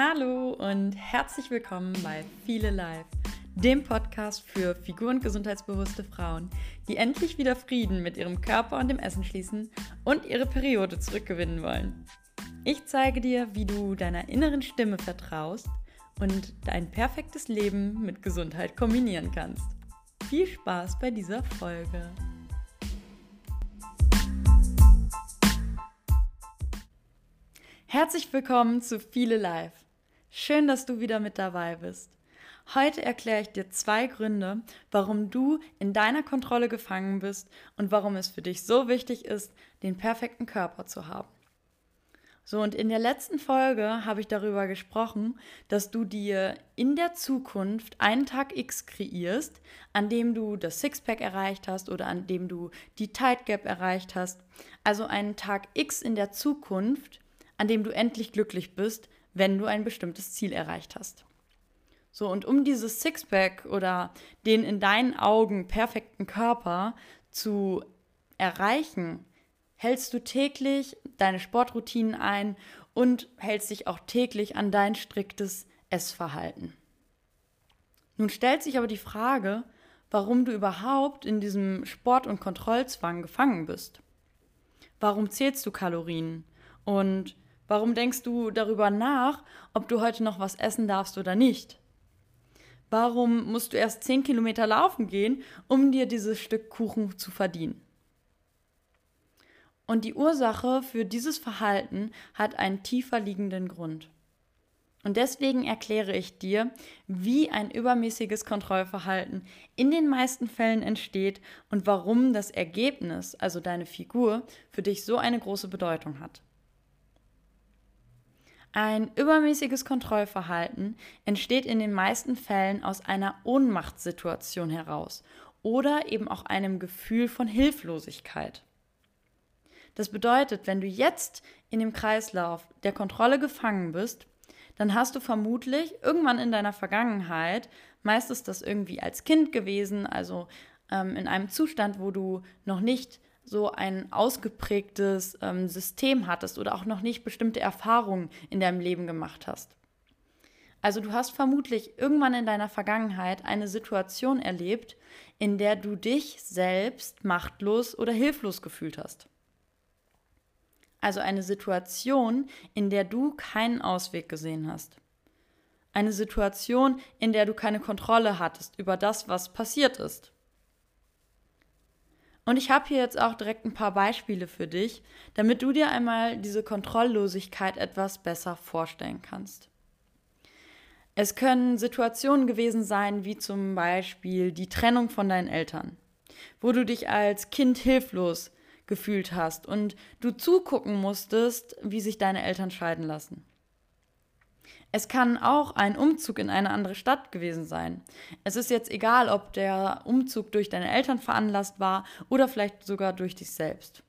Hallo und herzlich willkommen bei Viele Live, dem Podcast für figur- und gesundheitsbewusste Frauen, die endlich wieder Frieden mit ihrem Körper und dem Essen schließen und ihre Periode zurückgewinnen wollen. Ich zeige dir, wie du deiner inneren Stimme vertraust und dein perfektes Leben mit Gesundheit kombinieren kannst. Viel Spaß bei dieser Folge. Herzlich willkommen zu Viele Live. Schön, dass du wieder mit dabei bist. Heute erkläre ich dir zwei Gründe, warum du in deiner Kontrolle gefangen bist und warum es für dich so wichtig ist, den perfekten Körper zu haben. So, und in der letzten Folge habe ich darüber gesprochen, dass du dir in der Zukunft einen Tag X kreierst, an dem du das Sixpack erreicht hast oder an dem du die Tight Gap erreicht hast. Also einen Tag X in der Zukunft, an dem du endlich glücklich bist, wenn du ein bestimmtes Ziel erreicht hast. So, und um dieses Sixpack oder den in deinen Augen perfekten Körper zu erreichen, hältst du täglich deine Sportroutinen ein und hältst dich auch täglich an dein striktes Essverhalten. Nun stellt sich aber die Frage, warum du überhaupt in diesem Sport- und Kontrollzwang gefangen bist. Warum zählst du Kalorien? Und warum denkst du darüber nach, ob du heute noch was essen darfst oder nicht? Warum musst du erst 10 Kilometer laufen gehen, um dir dieses Stück Kuchen zu verdienen? Und die Ursache für dieses Verhalten hat einen tiefer liegenden Grund. Und deswegen erkläre ich dir, wie ein übermäßiges Kontrollverhalten in den meisten Fällen entsteht und warum das Ergebnis, also deine Figur, für dich so eine große Bedeutung hat. Ein übermäßiges Kontrollverhalten entsteht in den meisten Fällen aus einer Ohnmachtssituation heraus oder eben auch einem Gefühl von Hilflosigkeit. Das bedeutet, wenn du jetzt in dem Kreislauf der Kontrolle gefangen bist, dann hast du vermutlich irgendwann in deiner Vergangenheit, meist ist das irgendwie als Kind gewesen, also ähm, in einem Zustand, wo du noch nicht so ein ausgeprägtes ähm, System hattest oder auch noch nicht bestimmte Erfahrungen in deinem Leben gemacht hast. Also du hast vermutlich irgendwann in deiner Vergangenheit eine Situation erlebt, in der du dich selbst machtlos oder hilflos gefühlt hast. Also eine Situation, in der du keinen Ausweg gesehen hast. Eine Situation, in der du keine Kontrolle hattest über das, was passiert ist. Und ich habe hier jetzt auch direkt ein paar Beispiele für dich, damit du dir einmal diese Kontrolllosigkeit etwas besser vorstellen kannst. Es können Situationen gewesen sein, wie zum Beispiel die Trennung von deinen Eltern, wo du dich als Kind hilflos gefühlt hast und du zugucken musstest, wie sich deine Eltern scheiden lassen. Es kann auch ein Umzug in eine andere Stadt gewesen sein. Es ist jetzt egal, ob der Umzug durch deine Eltern veranlasst war oder vielleicht sogar durch dich selbst.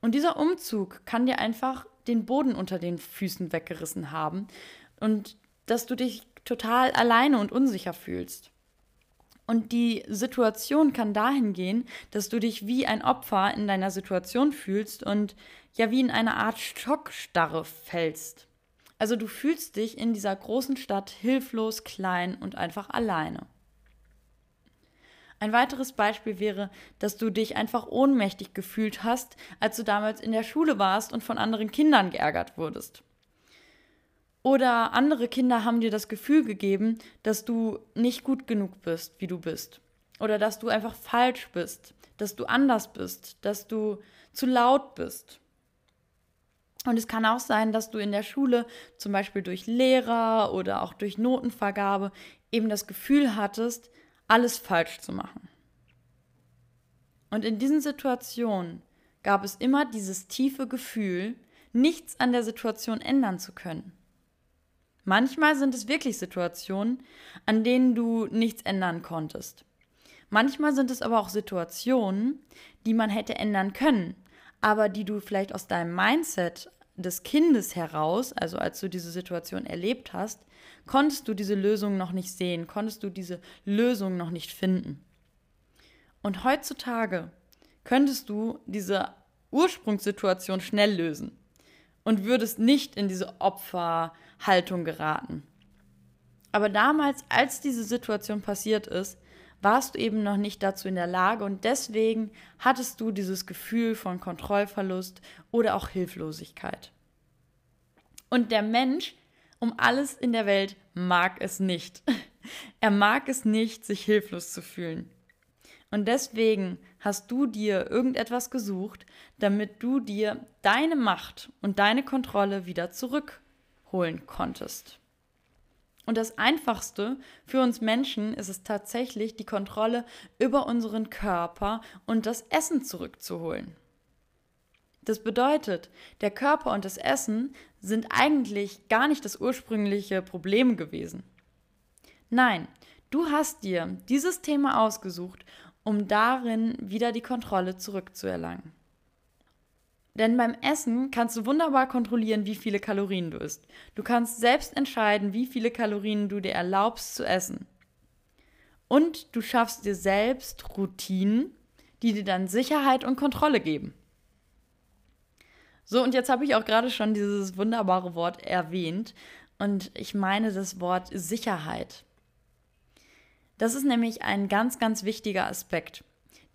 Und dieser Umzug kann dir einfach den Boden unter den Füßen weggerissen haben und dass du dich total alleine und unsicher fühlst. Und die Situation kann dahin gehen, dass du dich wie ein Opfer in deiner Situation fühlst und ja wie in eine Art Schockstarre fällst. Also du fühlst dich in dieser großen Stadt hilflos, klein und einfach alleine. Ein weiteres Beispiel wäre, dass du dich einfach ohnmächtig gefühlt hast, als du damals in der Schule warst und von anderen Kindern geärgert wurdest. Oder andere Kinder haben dir das Gefühl gegeben, dass du nicht gut genug bist, wie du bist. Oder dass du einfach falsch bist, dass du anders bist, dass du zu laut bist. Und es kann auch sein, dass du in der Schule zum Beispiel durch Lehrer oder auch durch Notenvergabe eben das Gefühl hattest, alles falsch zu machen. Und in diesen Situationen gab es immer dieses tiefe Gefühl, nichts an der Situation ändern zu können. Manchmal sind es wirklich Situationen, an denen du nichts ändern konntest. Manchmal sind es aber auch Situationen, die man hätte ändern können, aber die du vielleicht aus deinem Mindset des Kindes heraus, also als du diese Situation erlebt hast, konntest du diese Lösung noch nicht sehen, konntest du diese Lösung noch nicht finden. Und heutzutage könntest du diese Ursprungssituation schnell lösen. und würdest nicht in diese Opferhaltung geraten. Aber damals, als diese Situation passiert ist, warst du eben noch nicht dazu in der Lage und deswegen hattest du dieses Gefühl von Kontrollverlust oder auch Hilflosigkeit. Und der Mensch um alles in der Welt mag es nicht. Er mag es nicht, sich hilflos zu fühlen. Und deswegen hast du dir irgendetwas gesucht, damit du dir deine Macht und deine Kontrolle wieder zurückholen konntest. Und das Einfachste für uns Menschen ist es tatsächlich, die Kontrolle über unseren Körper und das Essen zurückzuholen. Das bedeutet, der Körper und das Essen sind eigentlich gar nicht das ursprüngliche Problem gewesen. Nein, du hast dir dieses Thema ausgesucht, um darin wieder die Kontrolle zurückzuerlangen. Denn beim Essen kannst du wunderbar kontrollieren, wie viele Kalorien du isst. Du kannst selbst entscheiden, wie viele Kalorien du dir erlaubst zu essen. Und du schaffst dir selbst Routinen, die dir dann Sicherheit und Kontrolle geben. So, und jetzt habe ich auch gerade schon dieses wunderbare Wort erwähnt. Und ich meine das Wort Sicherheit. Das ist nämlich ein ganz, ganz wichtiger Aspekt.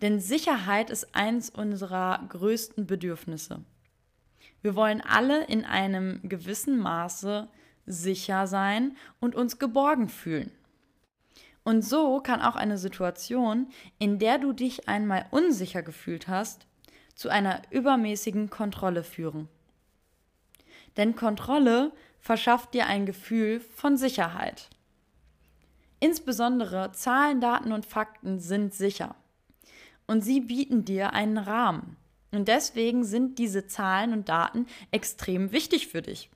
Denn Sicherheit ist eins unserer größten Bedürfnisse. Wir wollen alle in einem gewissen Maße sicher sein und uns geborgen fühlen. Und so kann auch eine Situation, in der du dich einmal unsicher gefühlt hast, zu einer übermäßigen Kontrolle führen. Denn Kontrolle verschafft dir ein Gefühl von Sicherheit. Insbesondere Zahlen, Daten und Fakten sind sicher und sie bieten dir einen Rahmen. Und deswegen sind diese Zahlen und Daten extrem wichtig für dich.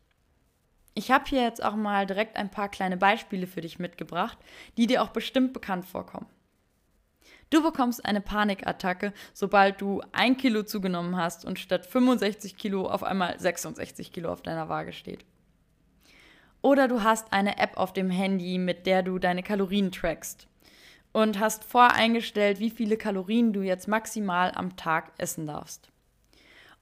Ich habe hier jetzt auch mal direkt ein paar kleine Beispiele für dich mitgebracht, die dir auch bestimmt bekannt vorkommen. Du bekommst eine Panikattacke, sobald du ein Kilo zugenommen hast und statt 65 Kilo auf einmal 66 Kilo auf deiner Waage steht. Oder du hast eine App auf dem Handy, mit der du deine Kalorien trackst und hast voreingestellt, wie viele Kalorien du jetzt maximal am Tag essen darfst.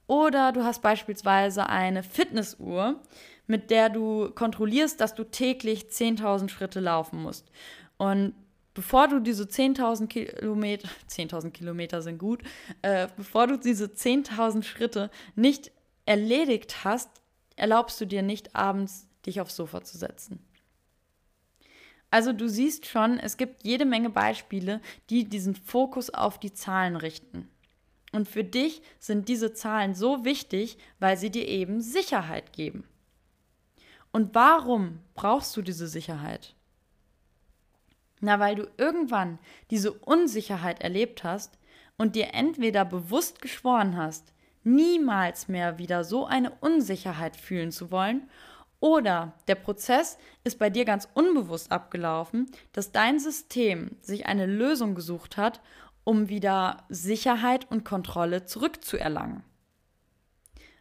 Oder du hast beispielsweise eine Fitnessuhr, mit der du kontrollierst, dass du täglich 10.000 Schritte laufen musst. Und bevor du diese 10.000 Kilometer, 10.000 Kilometer sind gut, äh, bevor du diese 10.000 Schritte nicht erledigt hast, erlaubst du dir nicht abends, dich aufs Sofa zu setzen. Also du siehst schon, es gibt jede Menge Beispiele, die diesen Fokus auf die Zahlen richten. Und für dich sind diese Zahlen so wichtig, weil sie dir eben Sicherheit geben. Und warum brauchst du diese Sicherheit? Na, weil du irgendwann diese Unsicherheit erlebt hast und dir entweder bewusst geschworen hast, niemals mehr wieder so eine Unsicherheit fühlen zu wollen, oder der Prozess ist bei dir ganz unbewusst abgelaufen, dass dein System sich eine Lösung gesucht hat, um wieder Sicherheit und Kontrolle zurückzuerlangen.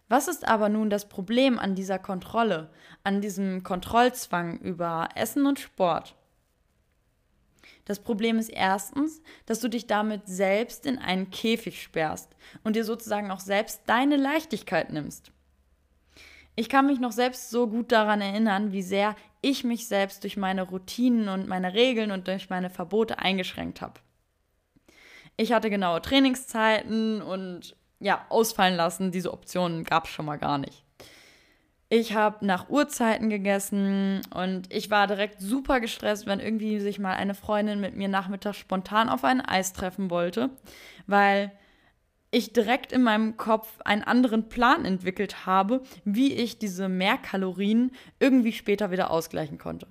Was ist aber nun das Problem an dieser Kontrolle, an diesem Kontrollzwang über Essen und Sport? Das Problem ist erstens, dass du dich damit selbst in einen Käfig sperrst und dir sozusagen auch selbst deine Leichtigkeit nimmst. Ich kann mich noch selbst so gut daran erinnern, wie sehr ich mich selbst durch meine Routinen und meine Regeln und durch meine Verbote eingeschränkt habe. Ich hatte genaue Trainingszeiten und ja, ausfallen lassen, diese Optionen gab es schon mal gar nicht. Ich habe nach Uhrzeiten gegessen und ich war direkt super gestresst, wenn irgendwie sich mal eine Freundin mit mir nachmittags spontan auf ein Eis treffen wollte, weil ich direkt in meinem Kopf einen anderen Plan entwickelt habe, wie ich diese Mehrkalorien irgendwie später wieder ausgleichen konnte.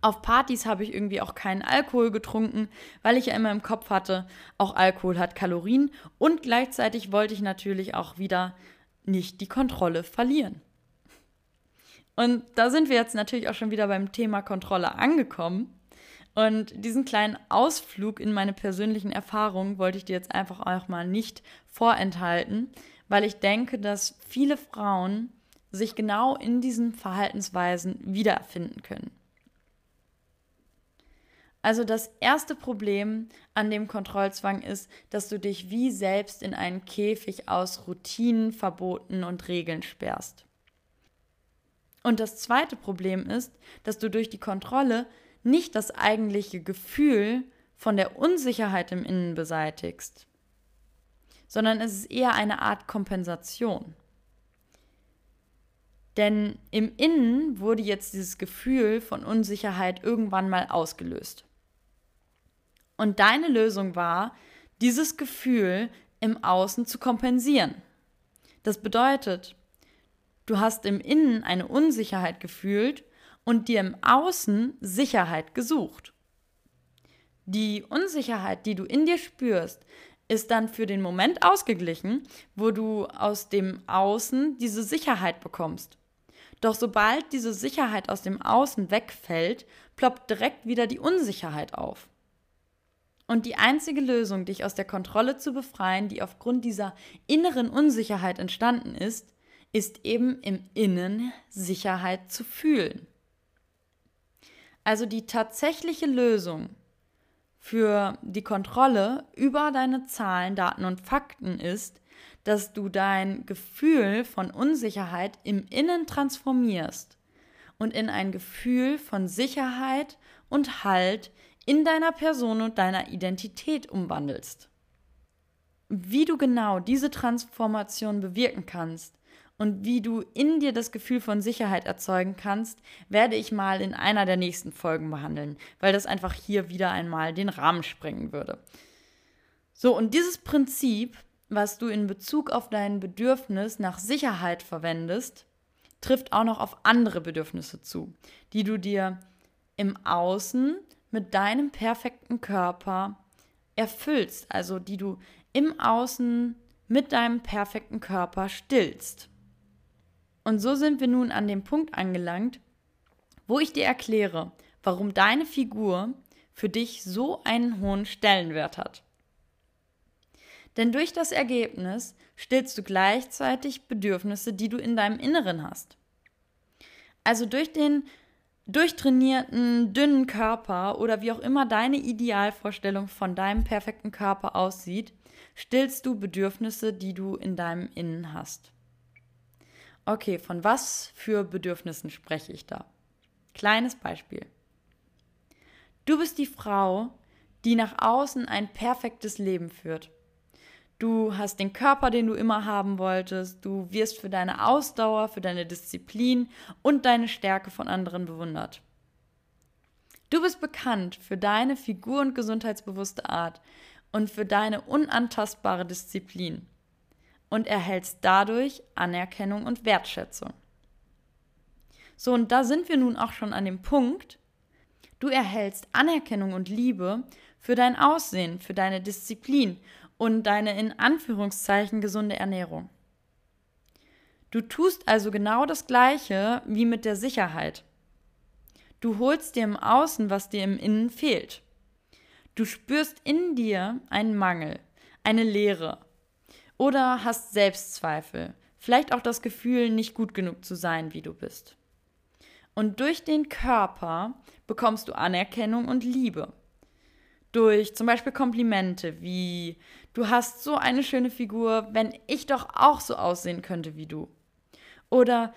Auf Partys habe ich irgendwie auch keinen Alkohol getrunken, weil ich ja immer im Kopf hatte, auch Alkohol hat Kalorien und gleichzeitig wollte ich natürlich auch wieder nicht die Kontrolle verlieren. Und da sind wir jetzt natürlich auch schon wieder beim Thema Kontrolle angekommen. Und diesen kleinen Ausflug in meine persönlichen Erfahrungen wollte ich dir jetzt einfach auch mal nicht vorenthalten, weil ich denke, dass viele Frauen sich genau in diesen Verhaltensweisen wiedererfinden können. Also das erste Problem an dem Kontrollzwang ist, dass du dich wie selbst in einen Käfig aus Routinen, Verboten und Regeln sperrst. Und das zweite Problem ist, dass du durch die Kontrolle nicht das eigentliche Gefühl von der Unsicherheit im Innen beseitigst, sondern es ist eher eine Art Kompensation. Denn im Innen wurde jetzt dieses Gefühl von Unsicherheit irgendwann mal ausgelöst. Und deine Lösung war, dieses Gefühl im Außen zu kompensieren. Das bedeutet, du hast im Innen eine Unsicherheit gefühlt und dir im Außen Sicherheit gesucht. Die Unsicherheit, die du in dir spürst, ist dann für den Moment ausgeglichen, wo du aus dem Außen diese Sicherheit bekommst. Doch sobald diese Sicherheit aus dem Außen wegfällt, ploppt direkt wieder die Unsicherheit auf. Und die einzige Lösung, dich aus der Kontrolle zu befreien, die aufgrund dieser inneren Unsicherheit entstanden ist, ist eben im Innen Sicherheit zu fühlen. Also die tatsächliche Lösung für die Kontrolle über deine Zahlen, Daten und Fakten ist, dass du dein Gefühl von Unsicherheit im Innen transformierst und in ein Gefühl von Sicherheit und Halt in deiner Person und deiner Identität umwandelst. Wie du genau diese Transformation bewirken kannst und wie du in dir das Gefühl von Sicherheit erzeugen kannst, werde ich mal in einer der nächsten Folgen behandeln, weil das einfach hier wieder einmal den Rahmen sprengen würde. So, und dieses Prinzip, was du in Bezug auf dein Bedürfnis nach Sicherheit verwendest, trifft auch noch auf andere Bedürfnisse zu, die du dir im Außen mit deinem perfekten Körper erfüllst, also die du im Außen mit deinem perfekten Körper stillst. Und so sind wir nun an dem Punkt angelangt, wo ich dir erkläre, warum deine Figur für dich so einen hohen Stellenwert hat. Denn durch das Ergebnis stillst du gleichzeitig Bedürfnisse, die du in deinem Inneren hast. Also durch den durchtrainierten, dünnen Körper oder wie auch immer deine Idealvorstellung von deinem perfekten Körper aussieht, stillst du Bedürfnisse, die du in deinem Innen hast. Okay, von was für Bedürfnissen spreche ich da? Kleines Beispiel. Du bist die Frau, die nach außen ein perfektes Leben führt. Du hast den Körper, den du immer haben wolltest. Du wirst für deine Ausdauer, für deine Disziplin und deine Stärke von anderen bewundert. Du bist bekannt für deine figur- und gesundheitsbewusste Art und für deine unantastbare Disziplin und erhältst dadurch Anerkennung und Wertschätzung. So, und da sind wir nun auch schon an dem Punkt, du erhältst Anerkennung und Liebe für dein Aussehen, für deine Disziplin und deine in Anführungszeichen gesunde Ernährung. Du tust also genau das Gleiche wie mit der Sicherheit. Du holst dir im Außen, was dir im Innen fehlt. Du spürst in dir einen Mangel, eine Leere oder hast Selbstzweifel, vielleicht auch das Gefühl, nicht gut genug zu sein, wie du bist. Und durch den Körper bekommst du Anerkennung und Liebe. Durch zum Beispiel Komplimente wie Du hast so eine schöne Figur, wenn ich doch auch so aussehen könnte wie du. Oder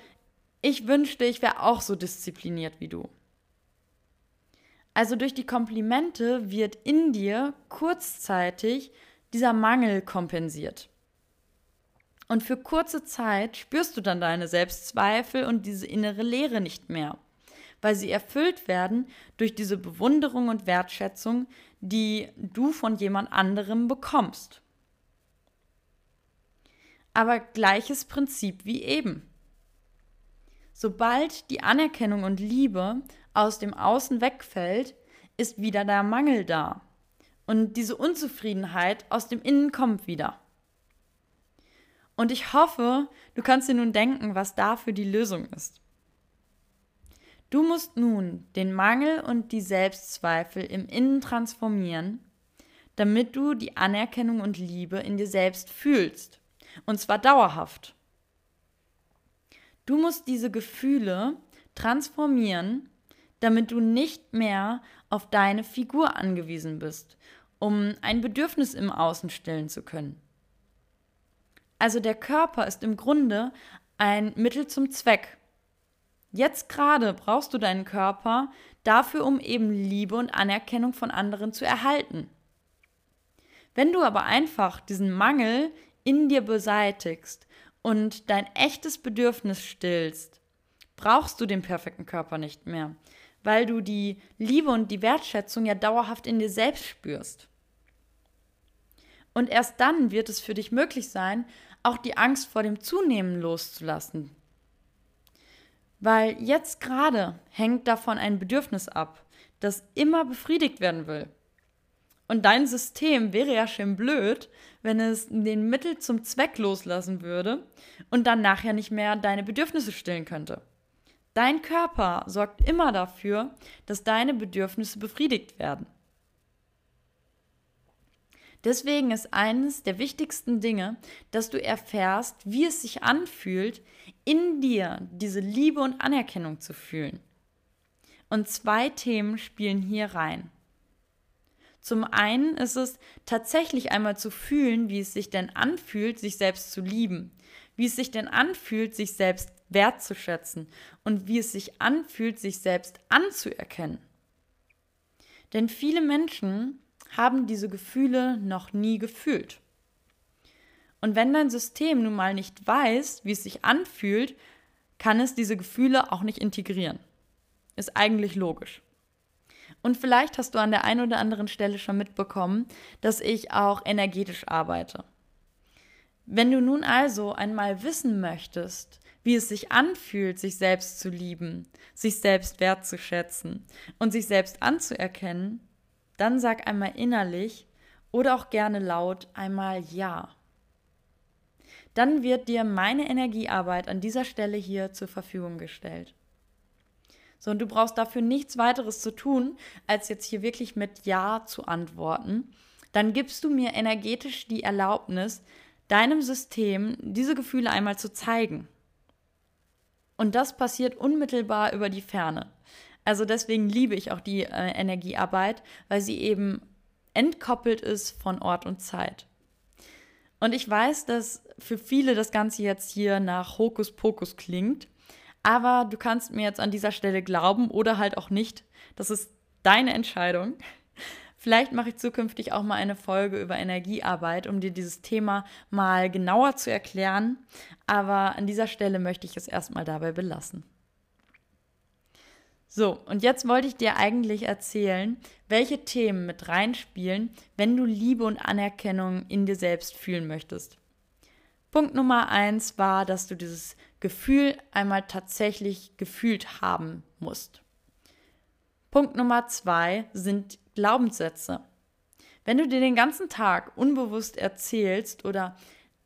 ich wünschte, ich wäre auch so diszipliniert wie du. Also durch die Komplimente wird in dir kurzzeitig dieser Mangel kompensiert. Und für kurze Zeit spürst du dann deine Selbstzweifel und diese innere Leere nicht mehr, weil sie erfüllt werden durch diese Bewunderung und Wertschätzung, die du von jemand anderem bekommst. Aber gleiches Prinzip wie eben. Sobald die Anerkennung und Liebe aus dem Außen wegfällt, ist wieder der Mangel da. Und diese Unzufriedenheit aus dem Innen kommt wieder. Und ich hoffe, du kannst dir nun denken, was dafür die Lösung ist. Du musst nun den Mangel und die Selbstzweifel im Innen transformieren, damit du die Anerkennung und Liebe in dir selbst fühlst. Und zwar dauerhaft. Du musst diese Gefühle transformieren, damit du nicht mehr auf deine Figur angewiesen bist, um ein Bedürfnis im Außen stillen zu können. Also der Körper ist im Grunde ein Mittel zum Zweck. Jetzt gerade brauchst du deinen Körper dafür, um eben Liebe und Anerkennung von anderen zu erhalten. Wenn du aber einfach diesen Mangel in dir beseitigst und dein echtes Bedürfnis stillst, brauchst du den perfekten Körper nicht mehr, weil du die Liebe und die Wertschätzung ja dauerhaft in dir selbst spürst. Und erst dann wird es für dich möglich sein, auch die Angst vor dem Zunehmen loszulassen. Weil jetzt gerade hängt davon ein Bedürfnis ab, das immer befriedigt werden will. Und dein System wäre ja schön blöd, wenn es den Mittel zum Zweck loslassen würde und dann nachher nicht mehr deine Bedürfnisse stillen könnte. Dein Körper sorgt immer dafür, dass deine Bedürfnisse befriedigt werden. Deswegen ist eines der wichtigsten Dinge, dass du erfährst, wie es sich anfühlt, in dir diese Liebe und Anerkennung zu fühlen. Und zwei Themen spielen hier rein. Zum einen ist es tatsächlich einmal zu fühlen, wie es sich denn anfühlt, sich selbst zu lieben, wie es sich denn anfühlt, sich selbst wertzuschätzen und wie es sich anfühlt, sich selbst anzuerkennen. Denn viele Menschen haben diese Gefühle noch nie gefühlt. Und wenn dein System nun mal nicht weiß, wie es sich anfühlt, kann es diese Gefühle auch nicht integrieren. Ist eigentlich logisch. Und vielleicht hast du an der einen oder anderen Stelle schon mitbekommen, dass ich auch energetisch arbeite. Wenn du nun also einmal wissen möchtest, wie es sich anfühlt, sich selbst zu lieben, sich selbst wertzuschätzen und sich selbst anzuerkennen, dann sag einmal innerlich oder auch gerne laut einmal Ja. Dann wird dir meine Energiearbeit an dieser Stelle hier zur Verfügung gestellt. So, und du brauchst dafür nichts weiteres zu tun, als jetzt hier wirklich mit Ja zu antworten. Dann gibst du mir energetisch die Erlaubnis, deinem System diese Gefühle einmal zu zeigen. Und das passiert unmittelbar über die Ferne. Also deswegen liebe ich auch die äh, Energiearbeit, weil sie eben entkoppelt ist von Ort und Zeit. Und ich weiß, dass für viele das Ganze jetzt hier nach Hokuspokus klingt, aber du kannst mir jetzt an dieser Stelle glauben oder halt auch nicht. Das ist deine Entscheidung. Vielleicht mache ich zukünftig auch mal eine Folge über Energiearbeit, um dir dieses Thema mal genauer zu erklären. Aber an dieser Stelle möchte ich es erstmal dabei belassen. So, und jetzt wollte ich dir eigentlich erzählen, welche Themen mit reinspielen, wenn du Liebe und Anerkennung in dir selbst fühlen möchtest. Punkt Nummer eins war, dass du dieses Gefühl einmal tatsächlich gefühlt haben musst. Punkt Nummer zwei sind Glaubenssätze. Wenn du dir den ganzen Tag unbewusst erzählst oder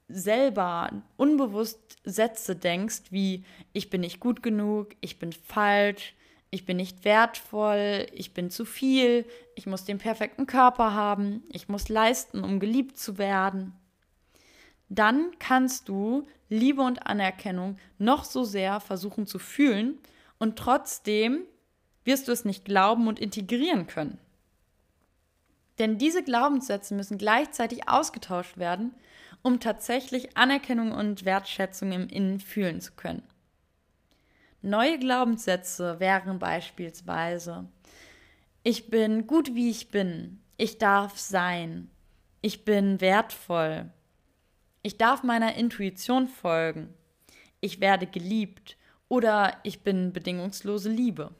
selber unbewusst Sätze denkst, wie ich bin nicht gut genug, ich bin falsch, ich bin nicht wertvoll, ich bin zu viel, ich muss den perfekten Körper haben, ich muss leisten, um geliebt zu werden. Dann kannst du Liebe und Anerkennung noch so sehr versuchen zu fühlen und trotzdem wirst du es nicht glauben und integrieren können. Denn diese Glaubenssätze müssen gleichzeitig ausgetauscht werden, um tatsächlich Anerkennung und Wertschätzung im Innen fühlen zu können. Neue Glaubenssätze wären beispielsweise, ich bin gut wie ich bin, ich darf sein, ich bin wertvoll, ich darf meiner Intuition folgen, ich werde geliebt. Oder ich bin bedingungslose Liebe.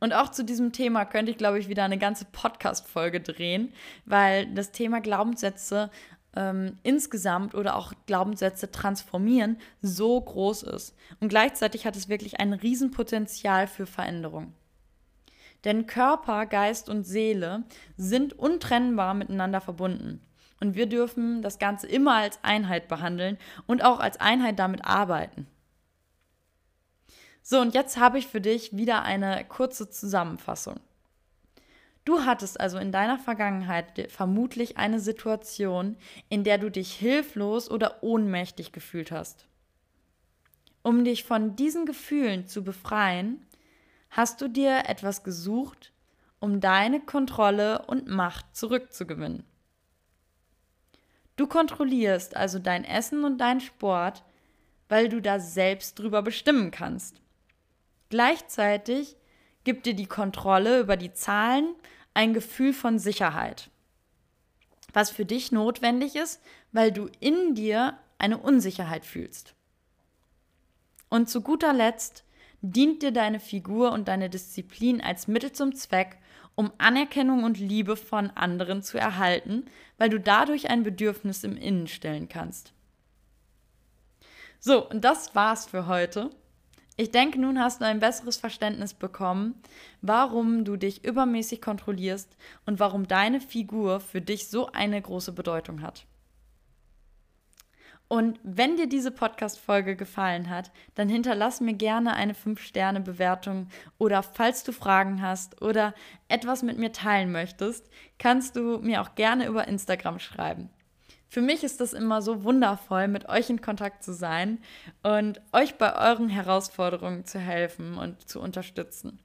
Und auch zu diesem Thema könnte ich, glaube ich, wieder eine ganze Podcast-Folge drehen, weil das Thema Glaubenssätze ähm, insgesamt oder auch Glaubenssätze transformieren so groß ist. Und gleichzeitig hat es wirklich ein Riesenpotenzial für Veränderung. Denn Körper, Geist und Seele sind untrennbar miteinander verbunden. Und wir dürfen das Ganze immer als Einheit behandeln und auch als Einheit damit arbeiten. So, und jetzt habe ich für dich wieder eine kurze Zusammenfassung. Du hattest also in deiner Vergangenheit vermutlich eine Situation, in der du dich hilflos oder ohnmächtig gefühlt hast. Um dich von diesen Gefühlen zu befreien, hast du dir etwas gesucht, um deine Kontrolle und Macht zurückzugewinnen. Du kontrollierst also dein Essen und deinen Sport, weil du da selbst drüber bestimmen kannst. Gleichzeitig gibt dir die Kontrolle über die Zahlen ein Gefühl von Sicherheit, was für dich notwendig ist, weil du in dir eine Unsicherheit fühlst. Und zu guter Letzt dient dir deine Figur und deine Disziplin als Mittel zum Zweck, um Anerkennung und Liebe von anderen zu erhalten, weil du dadurch ein Bedürfnis im Innen stellen kannst. So, und das war's für heute. Ich denke, nun hast du ein besseres Verständnis bekommen, warum du dich übermäßig kontrollierst und warum deine Figur für dich so eine große Bedeutung hat. Und wenn dir diese Podcast-Folge gefallen hat, dann hinterlass mir gerne eine 5-Sterne-Bewertung oder falls du Fragen hast oder etwas mit mir teilen möchtest, kannst du mir auch gerne über Instagram schreiben. Für mich ist das immer so wundervoll, mit euch in Kontakt zu sein und euch bei euren Herausforderungen zu helfen und zu unterstützen.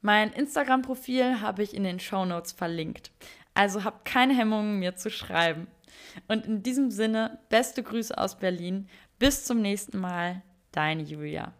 Mein Instagram-Profil habe ich in den Show Notes verlinkt. Also habt keine Hemmungen, mir zu schreiben. Und in diesem Sinne, beste Grüße aus Berlin. Bis zum nächsten Mal, deine Julia.